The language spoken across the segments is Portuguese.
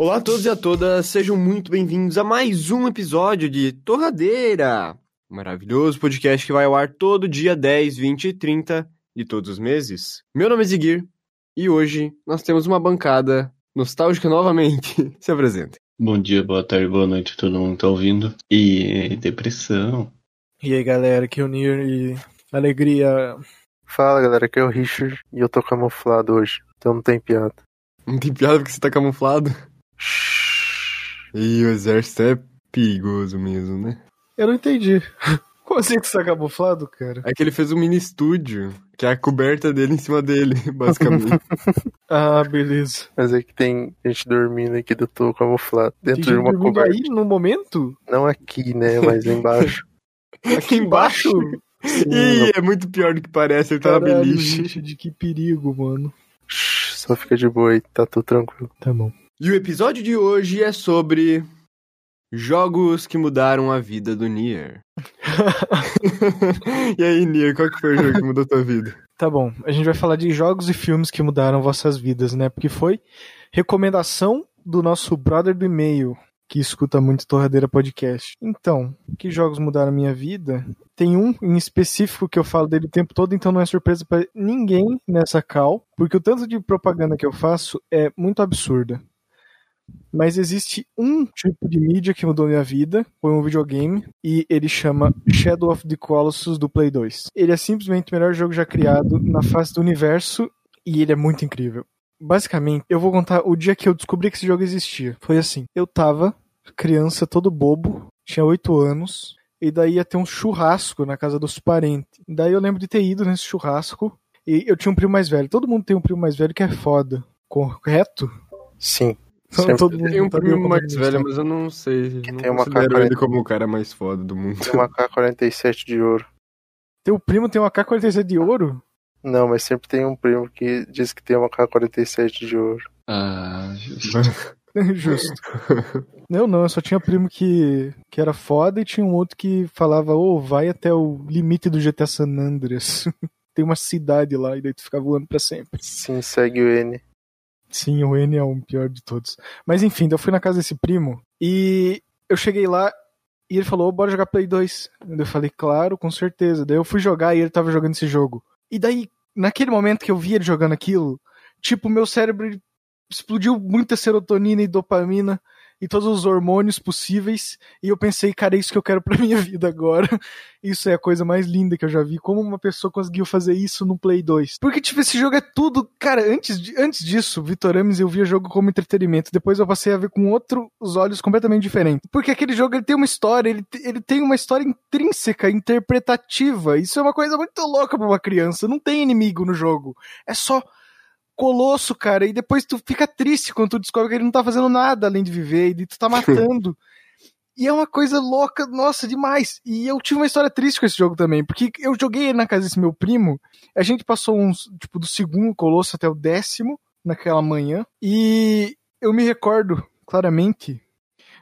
Olá a todos e a todas, sejam muito bem-vindos a mais um episódio de Torradeira, um maravilhoso podcast que vai ao ar todo dia 10, 20 e 30 de todos os meses. Meu nome é Ziguir e hoje nós temos uma bancada nostálgica novamente. Se apresente. Bom dia, boa tarde, boa noite, todo mundo tá ouvindo. E depressão. E aí galera, aqui é o Nir e alegria. Fala galera, aqui é o Richard e eu tô camuflado hoje, então não tem piada. Não tem piada porque você tá camuflado? E o exército é perigoso mesmo, né? Eu não entendi. Como assim que você tá camuflado, cara? É que ele fez um mini estúdio, que é a coberta dele em cima dele, basicamente. Ah, beleza. Mas é que tem gente dormindo aqui do tô camuflado dentro Tem de uma gente coberta. aí no momento? Não aqui, né, mas lá embaixo. Aqui embaixo? Ih, é muito pior do que parece, ele tá na Caralho, beliche. Richard, que perigo, mano. Shhh, Só fica de boa aí, tá tudo tranquilo. Tá bom. E o episódio de hoje é sobre jogos que mudaram a vida do Nier. e aí, Nier, qual que foi o jogo que mudou tua vida? Tá bom. A gente vai falar de jogos e filmes que mudaram vossas vidas, né? Porque foi recomendação do nosso brother do e-mail, que escuta muito Torradeira Podcast. Então, que jogos mudaram minha vida? Tem um em específico que eu falo dele o tempo todo, então não é surpresa pra ninguém nessa call, porque o tanto de propaganda que eu faço é muito absurda. Mas existe um tipo de mídia que mudou minha vida, foi um videogame, e ele chama Shadow of the Colossus do Play 2. Ele é simplesmente o melhor jogo já criado na face do universo, e ele é muito incrível. Basicamente, eu vou contar o dia que eu descobri que esse jogo existia. Foi assim, eu tava criança todo bobo, tinha 8 anos, e daí ia ter um churrasco na casa dos parentes. Daí eu lembro de ter ido nesse churrasco, e eu tinha um primo mais velho. Todo mundo tem um primo mais velho que é foda, correto? Sim. Sempre Todo mundo Tem um tá primo bem mais velho, mas eu não sei. Que não tem uma considero K-40. ele como o cara mais foda do mundo. Tem uma K-47 de ouro. Teu primo tem uma K-47 de ouro? Não, mas sempre tem um primo que diz que tem uma K-47 de ouro. Ah, justo. Justo. Eu não, eu só tinha primo que, que era foda e tinha um outro que falava, ô, vai até o limite do GTA San Andreas. Tem uma cidade lá e daí tu fica voando pra sempre. Sim, segue o N. Sim, o N é o pior de todos. Mas enfim, eu fui na casa desse primo e eu cheguei lá e ele falou, "Ô, bora jogar Play 2. Eu falei, claro, com certeza. Daí eu fui jogar e ele tava jogando esse jogo. E daí, naquele momento que eu vi ele jogando aquilo, tipo, meu cérebro explodiu muita serotonina e dopamina e todos os hormônios possíveis. E eu pensei, cara, é isso que eu quero pra minha vida agora. Isso é a coisa mais linda que eu já vi. Como uma pessoa conseguiu fazer isso no Play 2. Porque, tipo, esse jogo é tudo. Cara, antes, de- antes disso, Vitor Ames, eu via jogo como entretenimento. Depois eu passei a ver com outros olhos completamente diferentes. Porque aquele jogo ele tem uma história, ele, ele tem uma história intrínseca, interpretativa. Isso é uma coisa muito louca pra uma criança. Não tem inimigo no jogo. É só colosso, cara, e depois tu fica triste quando tu descobre que ele não tá fazendo nada além de viver, e tu tá matando. e é uma coisa louca, nossa, demais. E eu tive uma história triste com esse jogo também, porque eu joguei ele na casa desse meu primo, a gente passou uns, tipo, do segundo colosso até o décimo, naquela manhã, e eu me recordo claramente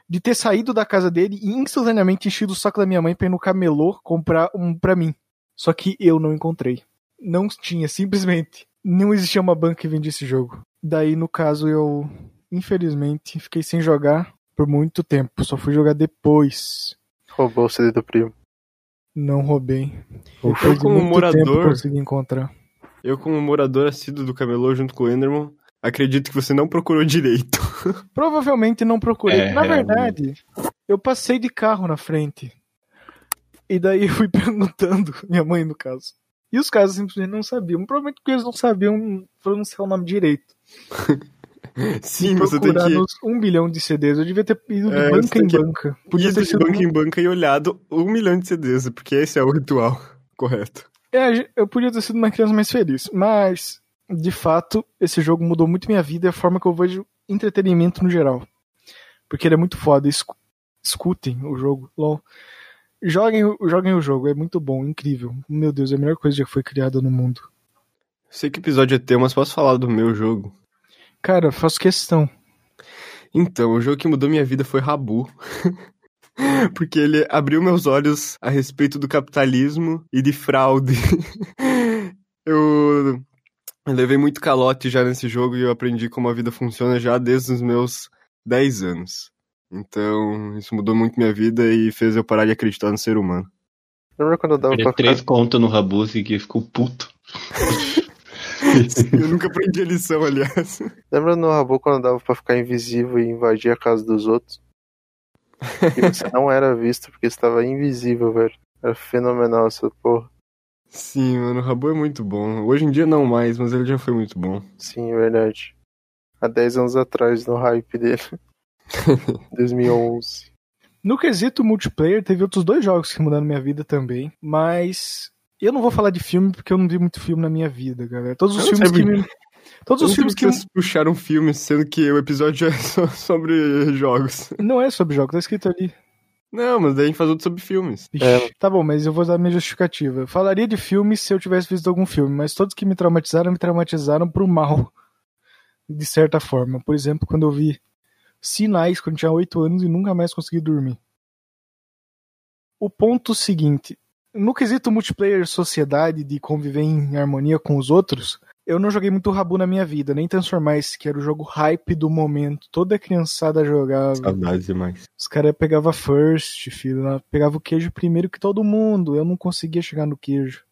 de ter saído da casa dele e instantaneamente enchido o saco da minha mãe pra ir no camelô comprar um pra mim. Só que eu não encontrei. Não tinha, simplesmente não existia uma banca que vendia esse jogo. Daí, no caso, eu, infelizmente, fiquei sem jogar por muito tempo. Só fui jogar depois. Roubou o CD do primo. Não roubei. Eu, como morador, consegui encontrar. eu como morador assíduo do camelô junto com o Enderman, acredito que você não procurou direito. Provavelmente não procurei. É, Na verdade, eu passei de carro na frente. E daí eu fui perguntando, minha mãe no caso. E os caras simplesmente não sabiam. Provavelmente porque eles não sabiam pronunciar o nome direito. Sim, você tem que nos um bilhão de CDs. Eu devia ter ido de É, banca em que banca. Podia ter de banca em banca e olhado um milhão de CDs, porque esse é o ritual correto. É, eu podia ter sido uma criança mais feliz, mas de fato esse jogo mudou muito minha vida e a forma que eu vejo entretenimento no geral. Porque ele é muito foda. Escu- escutem o jogo. LOL. Joguem, o- joguem o jogo, é muito bom, incrível. Meu Deus, é a melhor coisa que foi criada no mundo. Sei que episódio é teu, mas posso falar do meu jogo? Cara, faço questão. Então, o jogo que mudou minha vida foi Rabu. Porque ele abriu meus olhos a respeito do capitalismo e de fraude. eu levei muito calote já nesse jogo e eu aprendi como a vida funciona já desde os meus 10 anos. Então, isso mudou muito minha vida e fez eu parar de acreditar no ser humano. Lembra quando dava Ele pra é três ficar... contas no Rabus e que ficou puto. eu nunca aprendi a lição, aliás. Lembra no Rabu quando dava pra ficar invisível e invadir a casa dos outros? E você não era visto porque estava invisível, velho. Era fenomenal essa porra. Sim, mano, o Rabu é muito bom. Hoje em dia não mais, mas ele já foi muito bom. Sim, verdade. Há 10 anos atrás, no hype dele. 2011. No quesito multiplayer, teve outros dois jogos que mudaram minha vida também, mas eu não vou falar de filme porque eu não vi muito filme na minha vida, galera. Todos os Eu filmes que me... Todos os filmes que... vocês puxaram filmes, sendo que o episódio é só sobre jogos. Não é sobre jogos, tá escrito ali. Não, mas daí a gente faz outro sobre filmes. Ixi, É. Tá bom, mas eu vou dar minha justificativa. Falaria de filmes se eu tivesse visto algum filme, mas todos que me traumatizaram, me traumatizaram pro mal. De certa forma. Por exemplo, quando eu vi Sinais quando tinha 8 anos e nunca mais consegui dormir. O ponto seguinte. No quesito multiplayer sociedade, de conviver em harmonia com os outros, eu não joguei muito Rabu na minha vida, nem Transformice, que era o jogo hype do momento. Toda criançada jogava. Saudades demais. Os caras pegavam first, filho. Pegava o queijo primeiro que todo mundo. Eu não conseguia chegar no queijo.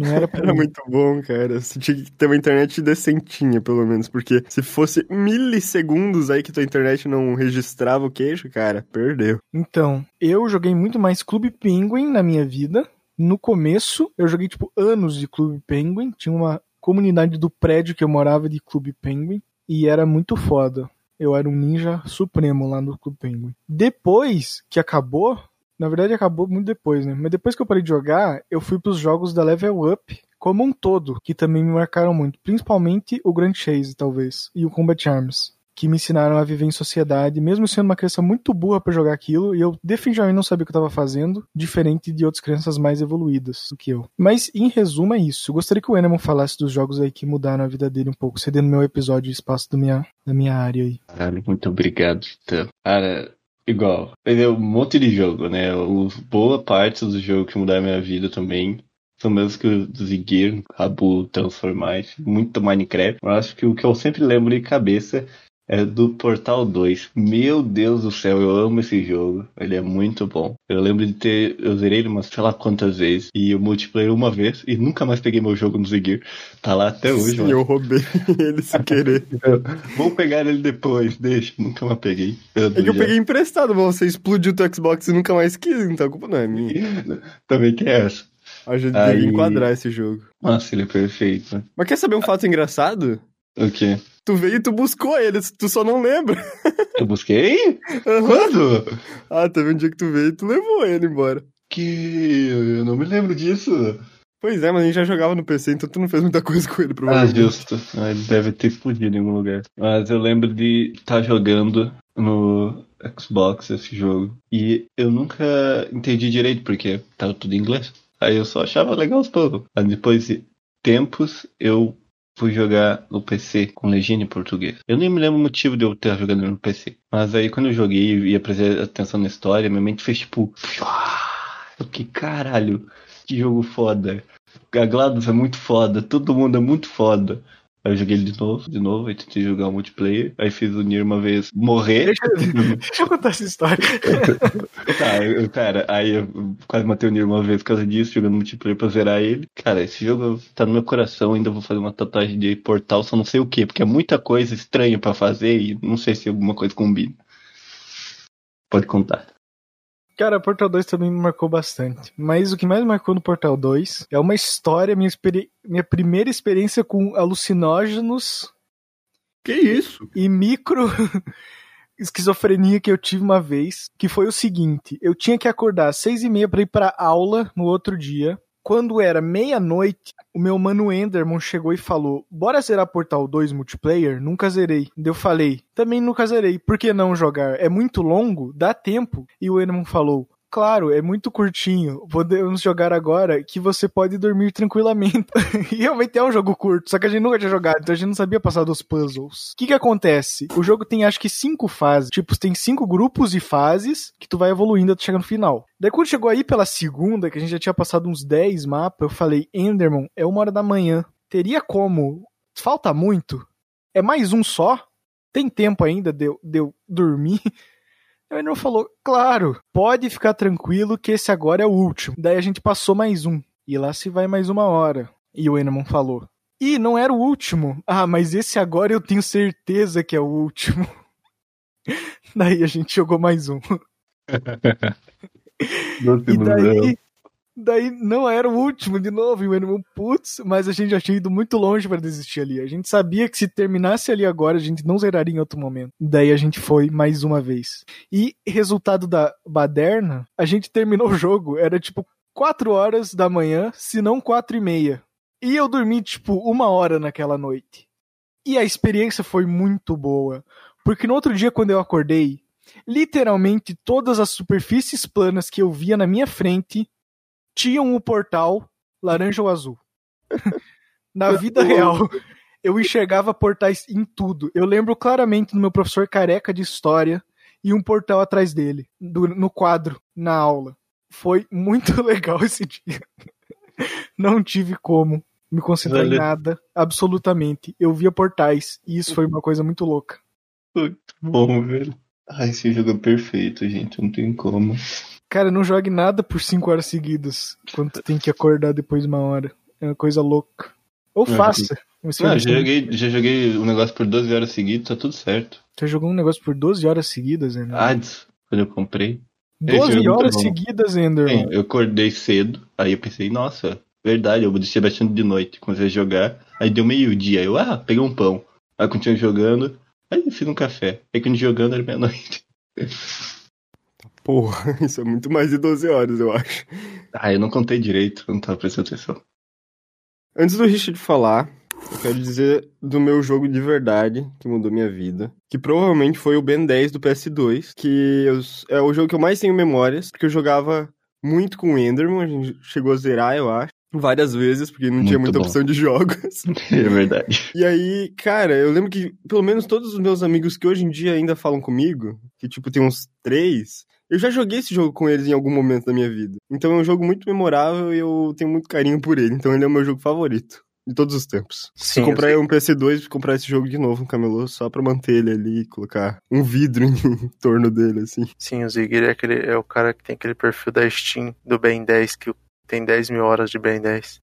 Não era pra Era muito bom, cara. Você tinha que ter uma internet decentinha, pelo menos. Porque se fosse milissegundos aí que tua internet não registrava o queijo, cara, perdeu. Então, eu joguei muito mais Clube Penguin na minha vida. No começo, eu joguei, tipo, anos de Clube Penguin. Tinha uma comunidade do prédio que eu morava de Clube Penguin. E era muito foda. Eu era um ninja supremo lá no Clube Penguin. Depois que acabou, na verdade acabou muito depois, né? Mas depois que eu parei de jogar, eu fui pros jogos da Level Up como um todo, que também me marcaram muito. Principalmente o Grand Chase, talvez, e o Combat Arms. Que me ensinaram a viver em sociedade, mesmo sendo uma criança muito burra pra jogar aquilo, e eu definitivamente não sabia o que eu tava fazendo, diferente de outras crianças mais evoluídas do que eu. Mas, em resumo, é isso. Eu gostaria que o Enemon falasse dos jogos aí que mudaram a vida dele um pouco, cedendo meu episódio e espaço da minha, da minha área aí. Caralho, muito obrigado, Titã. Cara, igual. Tem um monte de jogo, né? Boa parte dos jogos que mudaram minha vida também. São mesmo que o do Zigir, Rabu, Transformice, muito Minecraft. Eu acho que o que eu sempre lembro de cabeça é do Portal 2. Meu Deus do céu, eu amo esse jogo. Ele é muito bom. Eu lembro de ter. Eu zerei ele umas sei lá quantas vezes. E o multiplayer uma vez. E nunca mais peguei meu jogo no Zigir. Tá lá até hoje, Sim, mano. eu roubei ele sem querer. Vou pegar ele depois, deixa. Nunca mais peguei. Eu, É que eu já- peguei emprestado, mas você explodiu o teu Xbox e nunca mais quis, então a culpa não é minha. Também tem essa. A gente Aí- enquadrar esse jogo. Nossa, ele é perfeito. Mas quer saber um fato engraçado? O quê? Tu veio e tu buscou ele, tu só não lembra. Eu busquei? Aham. Quando? ah, teve um dia que tu veio e tu levou ele embora. Que. Eu não me lembro disso. Pois é, mas a gente já jogava no PC, então tu não fez muita coisa com ele, Ah, provavelmente. justo. Ah, Ele deve ter explodido em algum lugar. Mas eu lembro de estar jogando no Xbox esse jogo. E eu nunca entendi direito, porque tava tudo em inglês. Aí eu só achava legal os povos. Aí depois de tempos, eu fui jogar no PC com legenda em português. Eu nem me lembro o motivo de eu ter jogado no PC. Mas aí quando eu joguei e ia prestar atenção na história, minha mente fez tipo. Que caralho, que jogo foda. A GLaDOS é muito foda, todo mundo é muito foda. Aí eu joguei ele de novo, de novo, aí tentei jogar o multiplayer. Aí fiz o Nier uma vez morrer. Deixa, deixa eu contar essa história. Tá, eu, cara, aí eu quase matei o Nier uma vez por causa disso, jogando multiplayer pra zerar ele. Cara, esse jogo tá no meu coração, ainda vou fazer uma tatuagem de portal, só não sei o que, porque é muita coisa estranha pra fazer e não sei se alguma coisa combina. Pode contar. Cara, Portal 2 também me marcou bastante. Mas o que mais marcou no Portal 2 é uma história, minha, experi- minha primeira experiência com alucinógenos Que isso? e micro esquizofrenia que eu tive uma vez, que foi o seguinte: eu tinha que acordar às seis e meia para ir para aula no outro dia. Quando era meia-noite, o meu mano Enderman chegou e falou: Bora zerar Portal 2 multiplayer? Nunca zerei. Eu falei: Também nunca zerei. Por que não jogar? É muito longo? Dá tempo? E o Enderman falou: Claro, é muito curtinho. Podemos jogar agora que você pode dormir tranquilamente. e realmente é um jogo curto, só que a gente nunca tinha jogado, então a gente não sabia passar dos puzzles. O que que acontece? O jogo tem acho que cinco fases. Tipo, tem cinco grupos de fases que tu vai evoluindo até chegar no final. Daí quando chegou aí pela segunda, que a gente já tinha passado uns 10 mapas, eu falei, Enderman, é uma hora da manhã. Teria como? Falta muito? É mais um só? tem tempo ainda de de eu dormir? O Enderman falou, claro, pode ficar tranquilo que esse agora é o último. Daí a gente passou mais um. E lá se vai mais uma hora. E o Enderman falou, Ih, não era o último. Ah, mas esse agora eu tenho certeza que é o último. Daí a gente jogou mais um. e daí, daí não era o último de novo, e o Animal putz, mas a gente já tinha ido muito longe para desistir ali. A gente sabia que se terminasse ali agora, a gente não zeraria em outro momento. Daí a gente foi mais uma vez. E resultado da baderna, a gente terminou o jogo, era tipo 4 horas da manhã, se não 4 e meia. E eu dormi tipo uma hora naquela noite. E a experiência foi muito boa. Porque no outro dia, quando eu acordei, literalmente todas as superfícies planas que eu via na minha frente tinham o portal laranja ou azul. na vida real, eu enxergava portais em tudo. Eu lembro claramente do meu professor careca de história e um portal atrás dele, do, no quadro, na aula. Foi muito legal esse dia. Não tive como me concentrar em nada, absolutamente. Eu via portais e isso foi uma coisa muito louca. Muito bom, velho. Ah, esse jogo é perfeito, gente. Não tem como. Cara, não jogue nada por 5 horas seguidas. Quando tu tem que acordar depois de uma hora. É uma coisa louca. Ou faça. Não, já joguei, já joguei um negócio por 12 horas seguidas, tá tudo certo. Já jogou um negócio por 12 horas seguidas, Ender? Ah, quando eu comprei. 12 horas seguidas, Ender. Sim, eu acordei cedo, aí eu pensei, nossa, verdade, eu vou deixar bastante de noite. Comecei a jogar, aí deu meio-dia. Eu, ah, peguei um pão. Aí continuei jogando, Aí eu fiz um café. Aí quando jogando era meia-noite. Porra, isso é muito mais de 12 horas, eu acho. Ah, eu não contei direito, não tava prestando atenção. Antes do Richard falar, eu quero dizer do meu jogo de verdade, que mudou minha vida. Que provavelmente foi o Ben 10 do PS2, que eu, é o jogo que eu mais tenho memórias, porque eu jogava muito com o Enderman, a gente chegou a zerar, eu acho várias vezes, porque não Muito tinha muita bom. opção de jogos. É verdade. E aí, cara, eu lembro que pelo menos todos os meus amigos que hoje em dia ainda falam comigo, que tipo tem uns três, eu já joguei esse jogo com eles em algum momento da minha vida. Então é um jogo muito memorável e eu tenho muito carinho por ele. Então ele é o meu jogo favorito. De todos os tempos. Sim, Se comprar um PS2, comprar esse jogo de novo, um camelô, só pra manter ele ali, colocar um vidro em torno dele, assim. Sim, o Ziggy é, aquele, é o cara que tem aquele perfil da Steam do Ben 10 que tem 10 mil horas de Ben 10.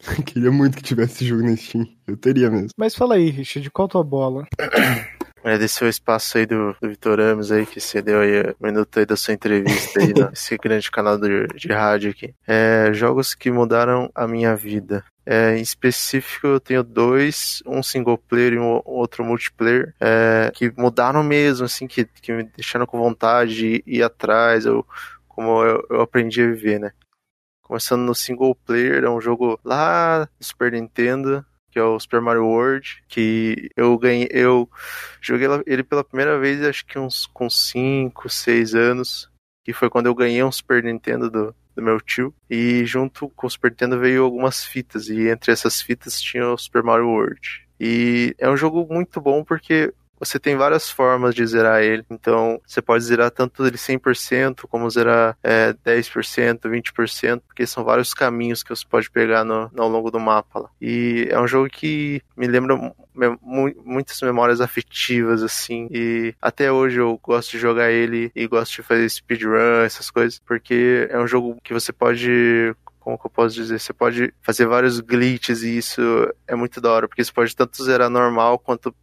Queria muito que tivesse esse jogo na Steam. Eu teria mesmo. Mas fala aí, Richard, qual tua bola? Agradecer o espaço aí do, do Vitor Ramos aí, que cedeu aí um minuto aí da sua entrevista aí nesse grande canal de, de rádio aqui. É, jogos que mudaram a minha vida. É, em específico, eu tenho dois, um single player e um outro multiplayer, é, que mudaram mesmo, assim, que, que me deixaram com vontade de ir atrás, eu, como eu, eu aprendi a viver, né? Começando no single player, é um jogo lá do Super Nintendo, que é o Super Mario World, que eu ganhei, eu joguei ele pela primeira vez, acho que uns com 5, 6 anos, que foi quando eu ganhei um Super Nintendo do, do meu tio, e junto com o Super Nintendo veio algumas fitas, e entre essas fitas tinha o Super Mario World. E é um jogo muito bom porque você tem várias formas de zerar ele. Então, você pode zerar tanto ele 100%, como zerar é, 10%, 20%, porque são vários caminhos que você pode pegar no, ao longo do mapa. Lá. E é um jogo que me lembra muitas memórias afetivas, assim. E até hoje eu gosto de jogar ele e gosto de fazer speedrun, essas coisas, porque é um jogo que você pode como que eu posso dizer? Você pode fazer vários glitches e isso é muito da hora, porque você pode tanto zerar normal quanto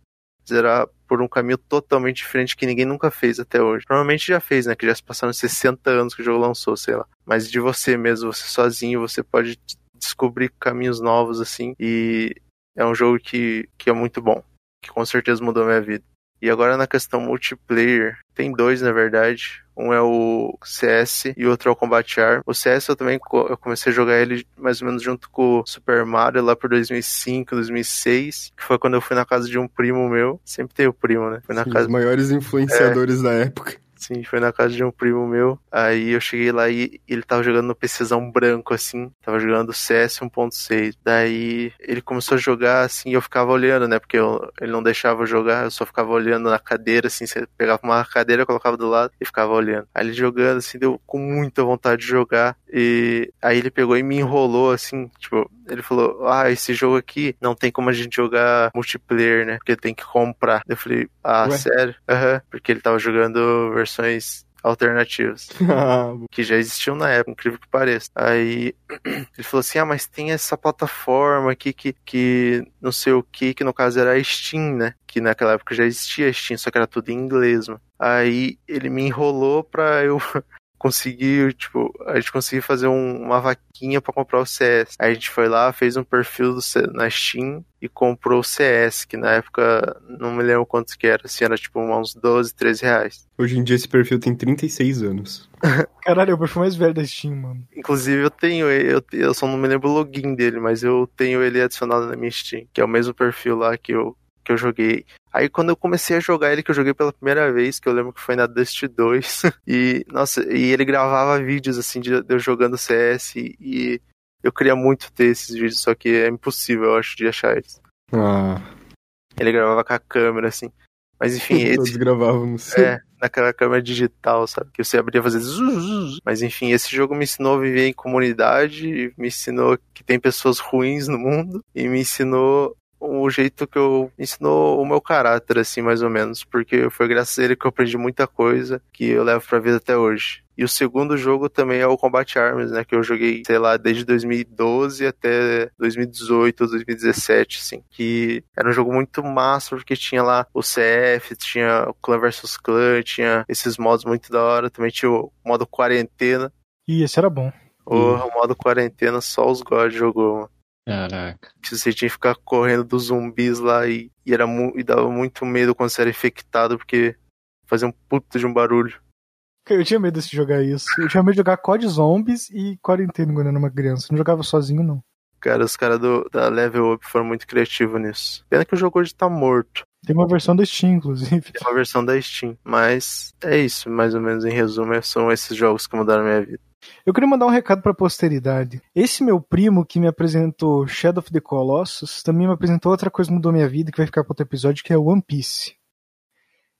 zerar por um caminho totalmente diferente que ninguém nunca fez até hoje. Provavelmente já fez, né? Que já se passaram 60 anos que o jogo lançou, sei lá. Mas de você mesmo, você sozinho, você pode descobrir caminhos novos, assim. E é um jogo que, que é muito bom. Que com certeza mudou minha vida. E agora na questão multiplayer, tem dois na verdade. Um é o CS e o outro é o Combat Arm. O CS eu também eu comecei a jogar ele mais ou menos junto com o Super Mario lá por 2005, 2006, que foi quando eu fui na casa de um primo meu. Sempre tem o primo, né? Foi na Sim, casa os maiores influenciadores é... da época. Sim, foi na casa de um primo meu. Aí eu cheguei lá e ele tava jogando no PCzão branco, assim. Tava jogando CS 1.6. Daí ele começou a jogar, assim, e eu ficava olhando, né? Porque eu, ele não deixava eu jogar, eu só ficava olhando na cadeira, assim. Você pegava uma cadeira, colocava do lado e ficava olhando. Aí ele jogando, assim, deu com muita vontade de jogar. E aí ele pegou e me enrolou, assim, tipo, ele falou: Ah, esse jogo aqui não tem como a gente jogar multiplayer, né? Porque tem que comprar. Eu falei: Ah, Ué? sério? Aham. Porque ele tava jogando versões alternativas que já existiam na época, incrível que pareça. Aí ele falou assim: Ah, mas tem essa plataforma aqui que, que não sei o que, que no caso era a Steam, né? Que naquela época já existia a Steam, só que era tudo em inglês, mano. Aí ele me enrolou pra eu conseguir, tipo, a gente conseguir fazer um- uma vaquinha pra comprar o CS. Aí a gente foi lá, fez um perfil do na Steam e comprou o CS, que na época não me lembro quantos que era, assim, era tipo uns 12, 13 reais. Hoje em dia esse perfil tem 36 anos. Caralho, é o perfil mais velho da Steam, mano. Inclusive, eu tenho ele, eu, eu só não me lembro o login dele, mas eu tenho ele adicionado na minha Steam, que é o mesmo perfil lá que eu, que eu joguei. Aí quando eu comecei a jogar ele, que eu joguei pela primeira vez, que eu lembro que foi na Dust 2, e, nossa, e ele gravava vídeos, assim, de, de eu jogando CS, e, eu queria muito ter esses vídeos, só que é impossível, eu acho, de achar eles. Ah, Ele gravava com a câmera, assim. Mas enfim, esse, todos gravávamos. é, naquela câmera digital, sabe? Que você abria fazer zuz. Mas enfim, esse jogo me ensinou a viver em comunidade, me ensinou que tem pessoas ruins no mundo e me ensinou o jeito que eu ensinou o meu caráter assim, mais ou menos, porque foi graças a ele que eu aprendi muita coisa que eu levo pra vida até hoje. E o segundo jogo também é o Combat Arms, né, que eu joguei, sei lá, desde 2012 até 2018 ou 2017, assim, que era um jogo muito massa, porque tinha lá o CF, tinha o Clan vs Clan, tinha esses modos muito da hora, também tinha o modo quarentena. Ih, esse era bom. O, o modo quarentena só os God jogou, mano. Caraca. Que você tinha que ficar correndo dos zumbis lá e, e era mu- e dava muito medo quando você era infectado, porque fazia um puto de um barulho. Eu tinha medo de jogar isso. Eu tinha medo de jogar COD Zombies e Quarentena quando eu era uma criança. Eu não jogava sozinho, não. Cara, os caras do- da Level Up foram muito criativos nisso. Pena que o jogo hoje tá morto. Tem uma versão da Steam, inclusive. Tem uma versão da Steam. Mas é isso, mais ou menos em resumo, são esses jogos que mudaram a minha vida. Eu queria mandar um recado pra posteridade. Esse meu primo que me apresentou Shadow of the Colossus também me apresentou outra coisa que mudou minha vida, que vai ficar para outro episódio, que é One Piece.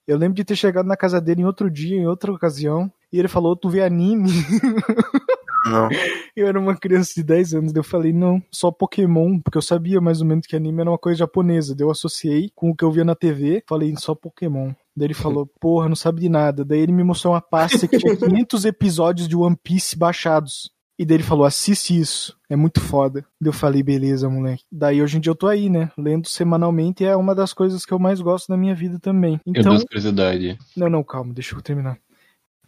Eu lembro de ter chegado na casa dele em outro dia, em outra ocasião, e ele falou: Tu vê anime? Não. Eu era uma criança de 10 anos, daí eu falei, não, só Pokémon, porque eu sabia mais ou menos que anime era uma coisa japonesa. Daí eu associei com o que eu via na TV, falei, só Pokémon. Daí ele falou, porra, não sabe de nada. Daí ele me mostrou uma pasta que tinha 500 episódios de One Piece baixados. E daí ele falou, assiste isso, é muito foda. Daí eu falei, beleza, moleque. Daí hoje em dia eu tô aí, né, lendo semanalmente e é uma das coisas que eu mais gosto na minha vida também. Eu Então, dou curiosidade. não, não, calma, deixa eu terminar.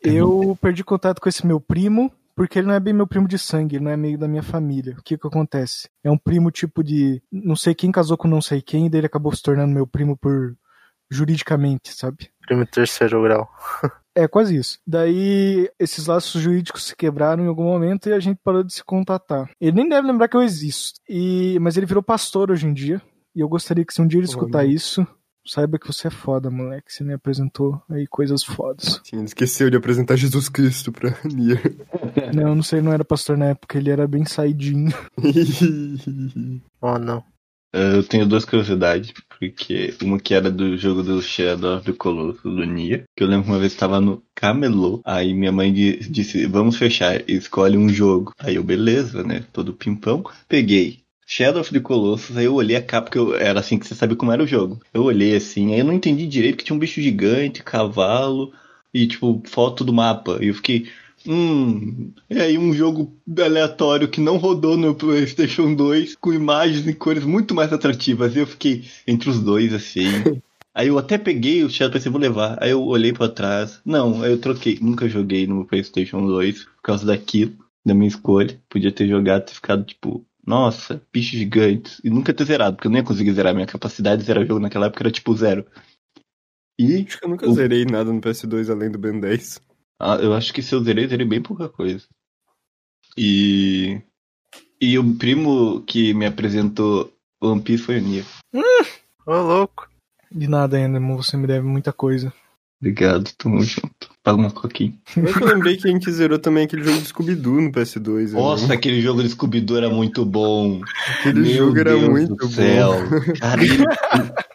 Eu perdi contato com esse meu primo, porque ele não é bem meu primo de sangue, ele não é meio da minha família. O que que acontece? É um primo tipo de. Não sei quem casou com não sei quem, e daí ele acabou se tornando meu primo por. Juridicamente, sabe? Primo terceiro grau. É, quase isso. Daí, esses laços jurídicos se quebraram em algum momento e a gente parou de se contatar. Ele nem deve lembrar que eu existo. E... Mas ele virou pastor hoje em dia. E eu gostaria que se um dia ele Pô, escutar mano. isso, saiba que você é foda, moleque. Você me apresentou aí coisas fodas. Sim, ele esqueceu de apresentar Jesus Cristo pra Nier. Não, não sei, não era pastor na época, ele era bem saidinho. Oh, não. Eu tenho duas curiosidades, porque uma que era do jogo do Shadow the Colossus, do Nia, que eu lembro uma vez estava no camelô, aí minha mãe di- disse, vamos fechar, escolhe um jogo. Aí eu, beleza, né, todo pimpão, peguei. Shadow of the Colossus, aí eu olhei a capa, porque eu, era assim que você sabia como era o jogo. Eu olhei assim, aí eu não entendi direito que tinha um bicho gigante, cavalo, e tipo, foto do mapa. E eu fiquei, Hum, e aí um jogo aleatório que não rodou no PlayStation 2 com imagens e cores muito mais atrativas. E eu fiquei entre os dois assim. Aí eu até peguei o Shadow pensei, vou levar. Aí eu olhei pra trás. Não, aí eu troquei. Nunca joguei no PlayStation 2 por causa daquilo, da minha escolha. Podia ter jogado e ficado tipo, nossa, bichos gigantes. E nunca ter zerado, porque eu nem ia conseguir zerar. Minha capacidade de zerar o jogo naquela época era tipo zero. E Acho que eu nunca O- zerei nada no PS2 além do Ben 10. Ah, eu acho que se eu zerei, zerei bem pouca coisa. E. E o primo que me apresentou One Piece foi o Nia. Ô, louco. De nada ainda, irmão, você me deve muita coisa. Obrigado, tamo junto. Paga uma coquinha. Que eu lembrei que a gente zerou também aquele jogo do Scooby-Doo no PS2. né? Nossa, aquele jogo de Scooby-Doo era muito bom. aquele Meu jogo era Deus muito do bom. céu. Cara, ele...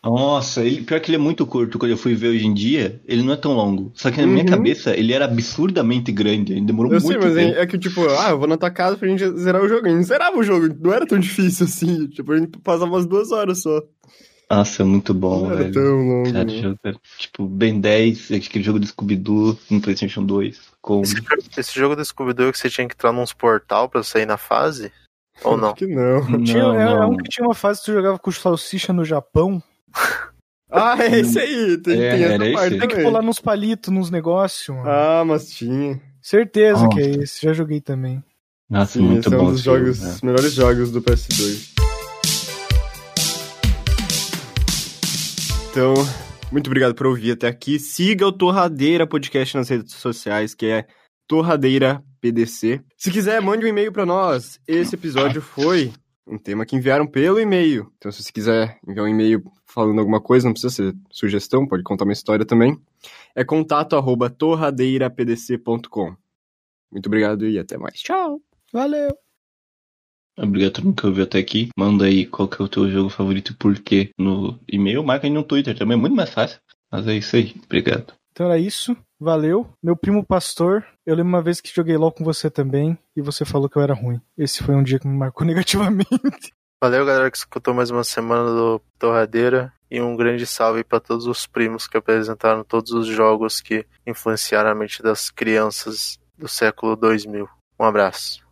Nossa, ele... pior que ele é muito curto. Quando eu fui ver hoje em dia, ele não é tão longo. Só que na minha Uhum. cabeça, ele era absurdamente grande. Ele demorou Eu muito sei, mas tempo. é, é que, tipo, ah, eu vou na tua casa pra gente zerar o jogo. A gente zerava o jogo, não era tão difícil assim. Tipo, a gente passava umas duas horas só. Nossa, é muito bom, não era velho. tão longo. Cara, né? jogo era, tipo, Ben 10, aquele jogo do Scooby-Doo no PlayStation 2. Com... Esse, esse jogo do Scooby-Doo que você tinha que entrar nos portal pra sair na fase? Ou não? Acho que não. Tinha, Não, é, é não. um que tinha uma fase que tu jogava com salsicha no Japão. Ah, é esse aí. Tem, É, tem essa era esse? parte Tem que pular nos palitos, nos negócios. mano. Ah, mas tinha. Certeza Nossa. que é esse. Já joguei também. Nossa, Sim, muito esse é bom um dos jogos, né? melhores jogos do PS2. Então, muito obrigado por ouvir até aqui. Siga o Torradeira Podcast nas redes sociais, que é Torradeira PDC. Se quiser, mande um e-mail pra nós. Esse episódio foi um tema que enviaram pelo e-mail. Então, se você quiser enviar um e-mail falando alguma coisa, não precisa ser sugestão, pode contar uma história também. É contato arroba torradeirapdc.com. Muito obrigado e até mais. Tchau! Valeu! Obrigado a todo mundo que ouviu até aqui. Manda aí qual que é o teu jogo favorito e por quê no e-mail. Marca aí no Twitter também, é muito mais fácil. Mas é isso aí. Obrigado. Então era isso. Valeu. Meu primo pastor, eu lembro uma vez que joguei LOL com você também e você falou que eu era ruim. Esse foi um dia que me marcou negativamente. Valeu, galera, que escutou mais uma semana do Torradeira. E um grande salve para todos os primos que apresentaram todos os jogos que influenciaram a mente das crianças do século 2000. Um abraço.